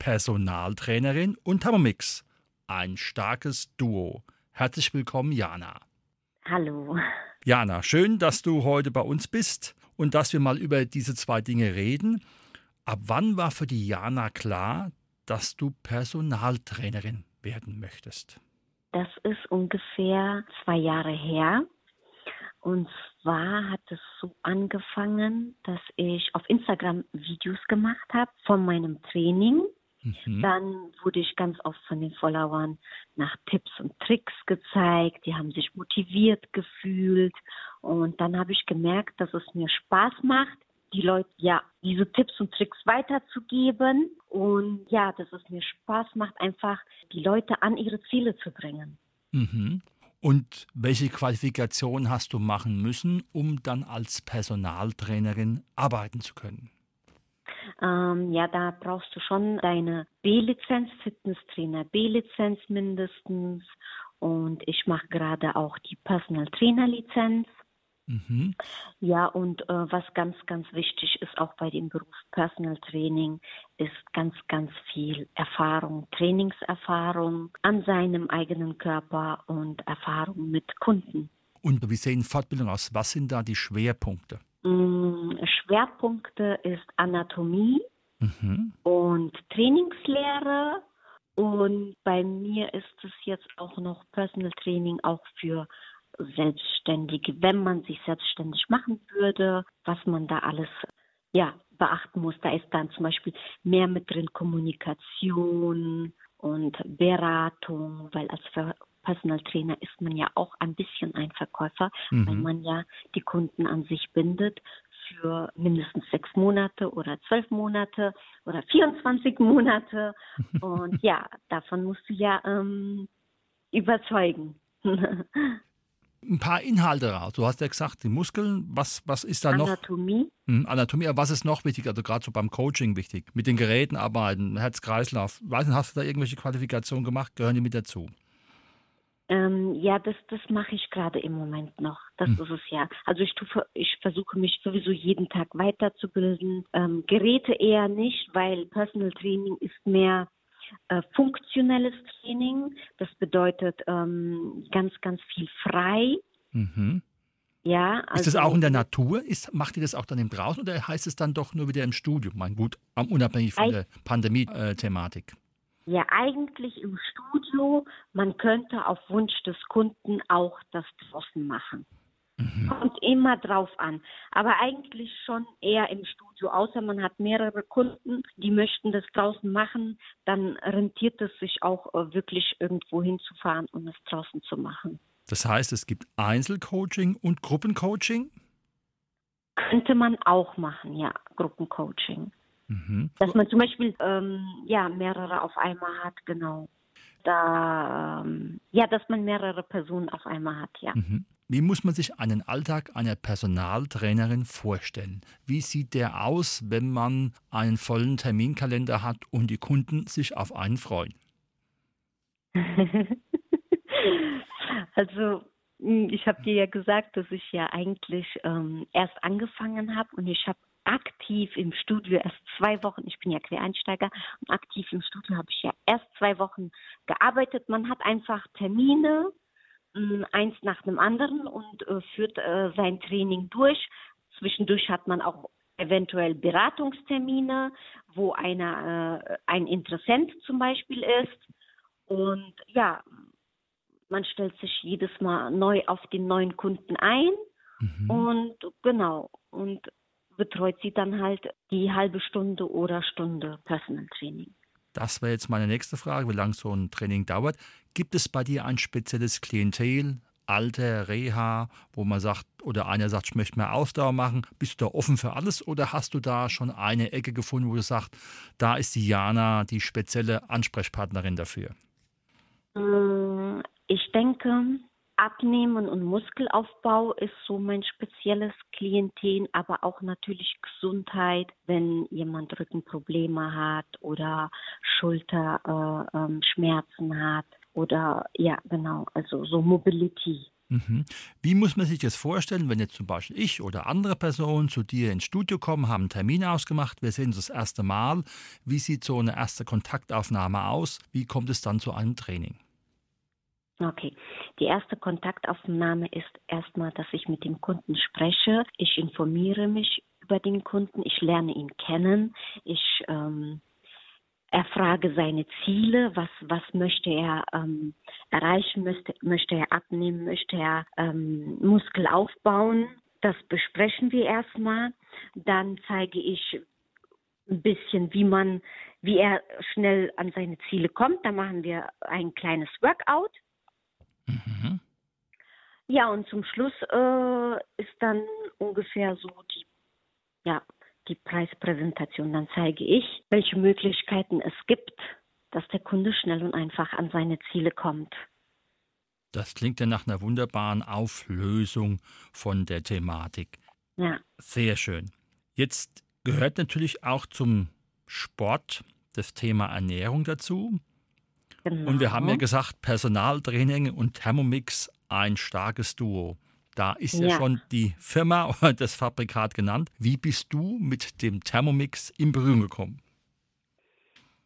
Personaltrainerin und Thermomix. Ein starkes Duo. Herzlich willkommen, Jana. Hallo. Jana, schön, dass du heute bei uns bist und dass wir mal über diese zwei Dinge reden. Ab wann war für die Jana klar, dass du Personaltrainerin werden möchtest? Das ist ungefähr zwei Jahre her. Und zwar hat es so angefangen, dass ich auf Instagram Videos gemacht habe von meinem Training. Mhm. Dann wurde ich ganz oft von den Followern nach Tipps und Tricks gezeigt. Die haben sich motiviert gefühlt. Und dann habe ich gemerkt, dass es mir Spaß macht, die Leute, ja, diese Tipps und Tricks weiterzugeben. Und ja, dass es mir Spaß macht, einfach die Leute an ihre Ziele zu bringen. Mhm. Und welche Qualifikation hast du machen müssen, um dann als Personaltrainerin arbeiten zu können? Ähm, ja, da brauchst du schon deine B-Lizenz, Fitnesstrainer B-Lizenz mindestens. Und ich mache gerade auch die Personal Trainer Lizenz. Mhm. Ja, und äh, was ganz, ganz wichtig ist auch bei dem Beruf Personal Training, ist ganz, ganz viel Erfahrung, Trainingserfahrung an seinem eigenen Körper und Erfahrung mit Kunden. Und wie sehen Fortbildungen aus? Was sind da die Schwerpunkte? Mm, Schwerpunkte ist Anatomie mhm. und Trainingslehre. Und bei mir ist es jetzt auch noch Personal Training auch für selbstständig, wenn man sich selbstständig machen würde, was man da alles ja, beachten muss. Da ist dann zum Beispiel mehr mit drin Kommunikation und Beratung, weil als Personal Trainer ist man ja auch ein bisschen ein Verkäufer, mhm. weil man ja die Kunden an sich bindet für mindestens sechs Monate oder zwölf Monate oder 24 Monate. Und ja, davon musst du ja ähm, überzeugen. ein paar Inhalte raus. Du hast ja gesagt, die Muskeln, was, was ist da noch? Anatomie. Hm, Anatomie, aber was ist noch wichtig? Also gerade so beim Coaching wichtig. Mit den Geräten arbeiten, Herz-Kreislauf. Weiß nicht, hast du da irgendwelche Qualifikationen gemacht? Gehören die mit dazu? Ähm, ja, das, das mache ich gerade im Moment noch. Das hm. ist es ja. Also ich, tue, ich versuche mich sowieso jeden Tag weiterzubilden. Ähm, Geräte eher nicht, weil Personal Training ist mehr äh, funktionelles Training. Das bedeutet ähm, ganz, ganz viel frei. Mhm. Ja, also, ist das also auch in der Natur? Ist, macht ihr das auch dann im Draußen oder heißt es dann doch nur wieder im Studio? Mein gut, unabhängig von der Pandemie-Thematik. Ja, eigentlich im Studio. Man könnte auf Wunsch des Kunden auch das draußen machen. Mhm. Kommt immer drauf an. Aber eigentlich schon eher im Studio, außer man hat mehrere Kunden, die möchten das draußen machen, dann rentiert es sich auch äh, wirklich irgendwo hinzufahren und es draußen zu machen. Das heißt, es gibt Einzelcoaching und Gruppencoaching? Könnte man auch machen, ja, Gruppencoaching. Mhm. Dass man zum Beispiel ähm, ja, mehrere auf einmal hat, genau. Da, ähm, ja, dass man mehrere Personen auf einmal hat, ja. Mhm. Wie muss man sich einen Alltag einer Personaltrainerin vorstellen? Wie sieht der aus, wenn man einen vollen Terminkalender hat und die Kunden sich auf einen freuen? also hm, ich habe dir ja gesagt, dass ich ja eigentlich ähm, erst angefangen habe und ich habe aktiv im Studio erst zwei Wochen, ich bin ja Quereinsteiger, und aktiv im Studio habe ich ja erst zwei Wochen gearbeitet. Man hat einfach Termine eins nach dem anderen und äh, führt äh, sein Training durch. Zwischendurch hat man auch eventuell Beratungstermine, wo einer äh, ein Interessent zum Beispiel ist. Und ja, man stellt sich jedes Mal neu auf den neuen Kunden ein mhm. und genau und betreut sie dann halt die halbe Stunde oder Stunde Personal Training. Das wäre jetzt meine nächste Frage, wie lange so ein Training dauert. Gibt es bei dir ein spezielles Klientel, Alter, Reha, wo man sagt, oder einer sagt, ich möchte mehr Ausdauer machen. Bist du da offen für alles oder hast du da schon eine Ecke gefunden, wo du sagst, da ist die Jana die spezielle Ansprechpartnerin dafür? Mm, ich denke, Abnehmen und Muskelaufbau ist so mein spezielles Klientel, aber auch natürlich Gesundheit, wenn jemand Rückenprobleme hat oder Schulterschmerzen äh, ähm, hat oder ja, genau, also so Mobility. Mhm. Wie muss man sich das vorstellen, wenn jetzt zum Beispiel ich oder andere Personen zu dir ins Studio kommen, haben einen Termin ausgemacht, wir sehen uns das erste Mal. Wie sieht so eine erste Kontaktaufnahme aus? Wie kommt es dann zu einem Training? Okay. Die erste Kontaktaufnahme ist erstmal, dass ich mit dem Kunden spreche. Ich informiere mich über den Kunden. Ich lerne ihn kennen. Ich ähm, erfrage seine Ziele. Was, was möchte er ähm, erreichen? Möchte, möchte er abnehmen? Möchte er ähm, Muskel aufbauen? Das besprechen wir erstmal. Dann zeige ich ein bisschen, wie man, wie er schnell an seine Ziele kommt. Da machen wir ein kleines Workout. Mhm. Ja, und zum Schluss äh, ist dann ungefähr so die, ja, die Preispräsentation. Dann zeige ich, welche Möglichkeiten es gibt, dass der Kunde schnell und einfach an seine Ziele kommt. Das klingt ja nach einer wunderbaren Auflösung von der Thematik. Ja. Sehr schön. Jetzt gehört natürlich auch zum Sport das Thema Ernährung dazu. Genau. Und wir haben ja gesagt, Personaltraining und Thermomix ein starkes Duo. Da ist ja. ja. schon die Firma oder das Fabrikat genannt. Wie bist du mit dem Thermomix in Berührung gekommen?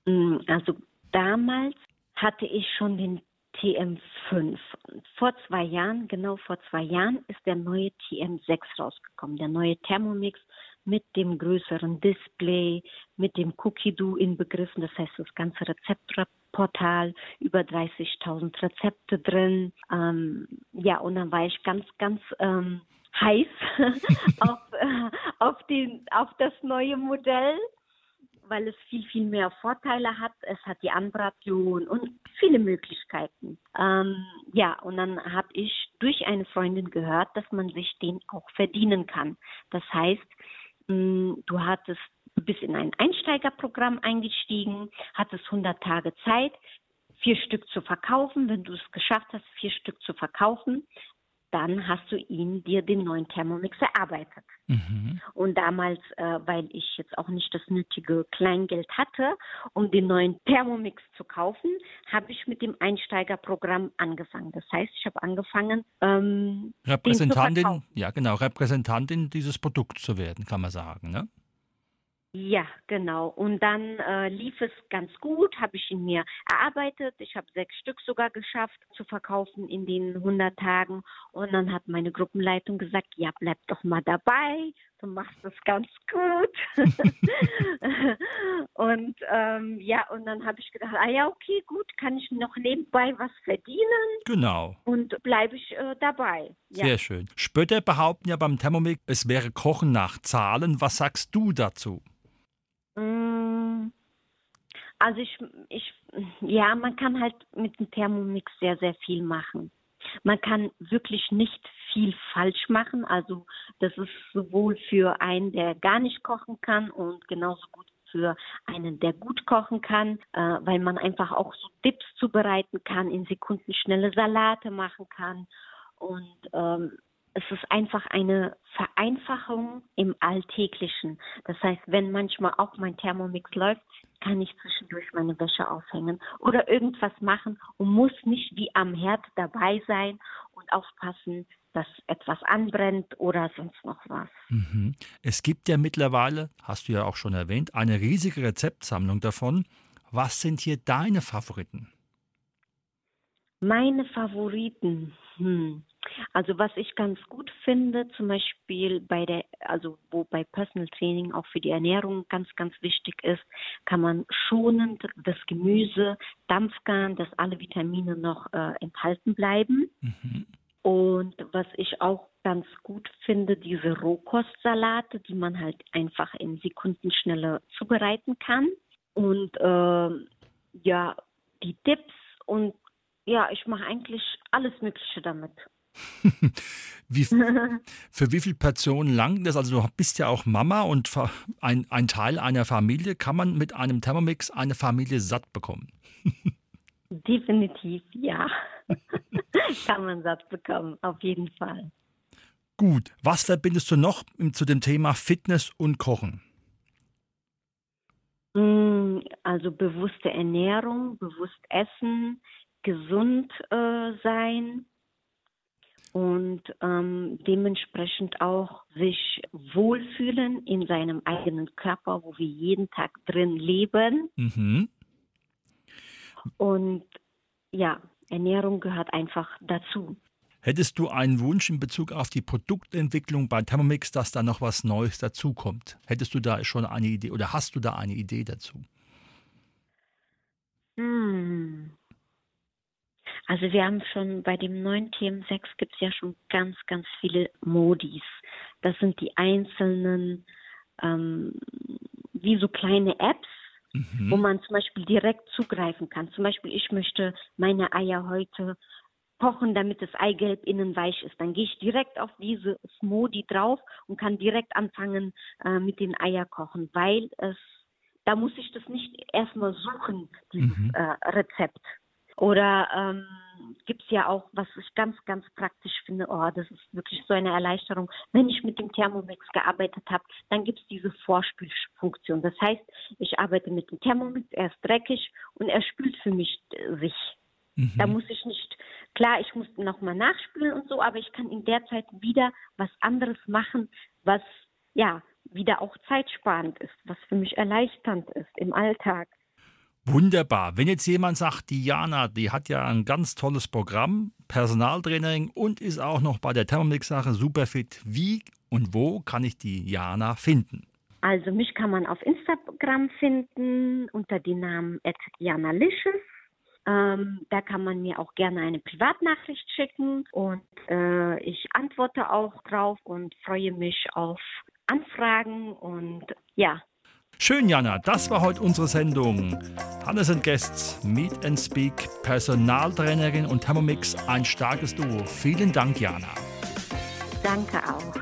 Mm, also damals hatte ich schon den TM5. Vor zwei Jahren, genau vor zwei Jahren, ist der neue TM6 rausgekommen. Der neue Thermomix mit dem größeren Display, mit dem Cookie-Do inbegriffen. Das heißt, das ganze Rezeptportal, über 30.000 Rezepte drin. Ähm, ja, und dann war ich ganz, ganz ähm, heiß auf, äh, auf, den, auf das neue Modell weil es viel, viel mehr Vorteile hat. Es hat die Anbration und viele Möglichkeiten. Ähm, ja, und dann habe ich durch eine Freundin gehört, dass man sich den auch verdienen kann. Das heißt, hm, du hattest, bist in ein Einsteigerprogramm eingestiegen, hattest 100 Tage Zeit, vier Stück zu verkaufen. Wenn du es geschafft hast, vier Stück zu verkaufen, dann hast du ihn dir den neuen Thermomix erarbeitet. Mhm. Und damals, äh, weil ich jetzt auch nicht das nötige Kleingeld hatte, um den neuen Thermomix zu kaufen, habe ich mit dem Einsteigerprogramm angefangen. Das heißt, ich habe angefangen, ähm, Repräsentantin, ja genau, Repräsentantin dieses Produkts zu werden, kann man sagen, ne? Ja, genau. Und dann äh, lief es ganz gut, habe ich ihn mir erarbeitet. Ich habe sechs Stück sogar geschafft zu verkaufen in den 100 Tagen. Und dann hat meine Gruppenleitung gesagt, ja, bleib doch mal dabei, du machst das ganz gut. und ähm, ja, und dann habe ich gedacht, ah ja, okay, gut, kann ich noch nebenbei was verdienen. Genau. Und bleibe ich äh, dabei. Ja. Sehr schön. Spötter behaupten ja beim Thermomix, es wäre Kochen nach Zahlen. Was sagst du dazu? Mm, also ich, ich, ja, man kann halt mit dem Thermomix sehr, sehr viel machen. Man kann wirklich nicht viel falsch machen. Also das ist sowohl für einen, der gar nicht kochen kann und genauso gut für einen, der gut kochen kann, äh, weil man einfach auch so Dips zubereiten kann, in Sekunden schnelle Salate machen kann und ähm, es ist einfach eine Vereinfachung im Alltäglichen. Das heißt, wenn manchmal auch mein Thermomix läuft, kann ich zwischendurch meine Wäsche aufhängen oder irgendwas machen und muss nicht wie am Herd dabei sein und aufpassen, dass etwas anbrennt oder sonst noch was. Mhm. Es gibt ja mittlerweile, hast du ja auch schon erwähnt, eine riesige Rezeptsammlung davon. Was sind hier deine Favoriten? Meine Favoriten. Hm. Also was ich ganz gut finde, zum Beispiel bei der, also wo bei Personal Training auch für die Ernährung ganz, ganz wichtig ist, kann man schonend das Gemüse dampfgaren, dass alle Vitamine noch äh, enthalten bleiben. Mhm. Und was ich auch ganz gut finde, diese Rohkostsalate, die man halt einfach in Sekunden schneller zubereiten kann. Und äh, ja, die Tipps und ja, ich mache eigentlich alles Mögliche damit. wie, für wie viele Personen langt das? Also du bist ja auch Mama und ein, ein Teil einer Familie. Kann man mit einem Thermomix eine Familie satt bekommen? Definitiv, ja. Kann man satt bekommen, auf jeden Fall. Gut. Was verbindest du noch zu dem Thema Fitness und Kochen? Mm, also bewusste Ernährung, bewusst essen, gesund äh, sein und ähm, dementsprechend auch sich wohlfühlen in seinem eigenen Körper, wo wir jeden Tag drin leben. Mhm. Und ja, Ernährung gehört einfach dazu. Hättest du einen Wunsch in Bezug auf die Produktentwicklung bei Thermomix, dass da noch was Neues dazukommt? Hättest du da schon eine Idee oder hast du da eine Idee dazu? Hm. Also wir haben schon bei dem neuen TM6 gibt es ja schon ganz, ganz viele Modis. Das sind die einzelnen, ähm, wie so kleine Apps, mhm. wo man zum Beispiel direkt zugreifen kann. Zum Beispiel, ich möchte meine Eier heute kochen, damit das Eigelb innen weich ist. Dann gehe ich direkt auf diese Smoothie drauf und kann direkt anfangen äh, mit den Eier kochen, weil es, da muss ich das nicht erstmal suchen, dieses mhm. äh, Rezept. Oder ähm, gibt es ja auch, was ich ganz, ganz praktisch finde, oh, das ist wirklich so eine Erleichterung. Wenn ich mit dem Thermomix gearbeitet habe, dann gibt es diese Vorspülfunktion. Das heißt, ich arbeite mit dem Thermomix, er ist dreckig und er spült für mich äh, sich. Mhm. Da muss ich nicht, klar, ich muss nochmal nachspülen und so, aber ich kann in der Zeit wieder was anderes machen, was ja wieder auch zeitsparend ist, was für mich erleichternd ist im Alltag. Wunderbar. Wenn jetzt jemand sagt, Diana, die hat ja ein ganz tolles Programm, Personaltraining und ist auch noch bei der Thermomix-Sache super fit, wie und wo kann ich die Jana finden? Also mich kann man auf Instagram finden unter dem Namen @janalicious. Ähm, da kann man mir auch gerne eine Privatnachricht schicken und äh, ich antworte auch drauf und freue mich auf Anfragen und ja, Schön, Jana, das war heute unsere Sendung. Hannes and Guests, Meet and Speak, Personaltrainerin und Thermomix, ein starkes Duo. Vielen Dank, Jana. Danke auch.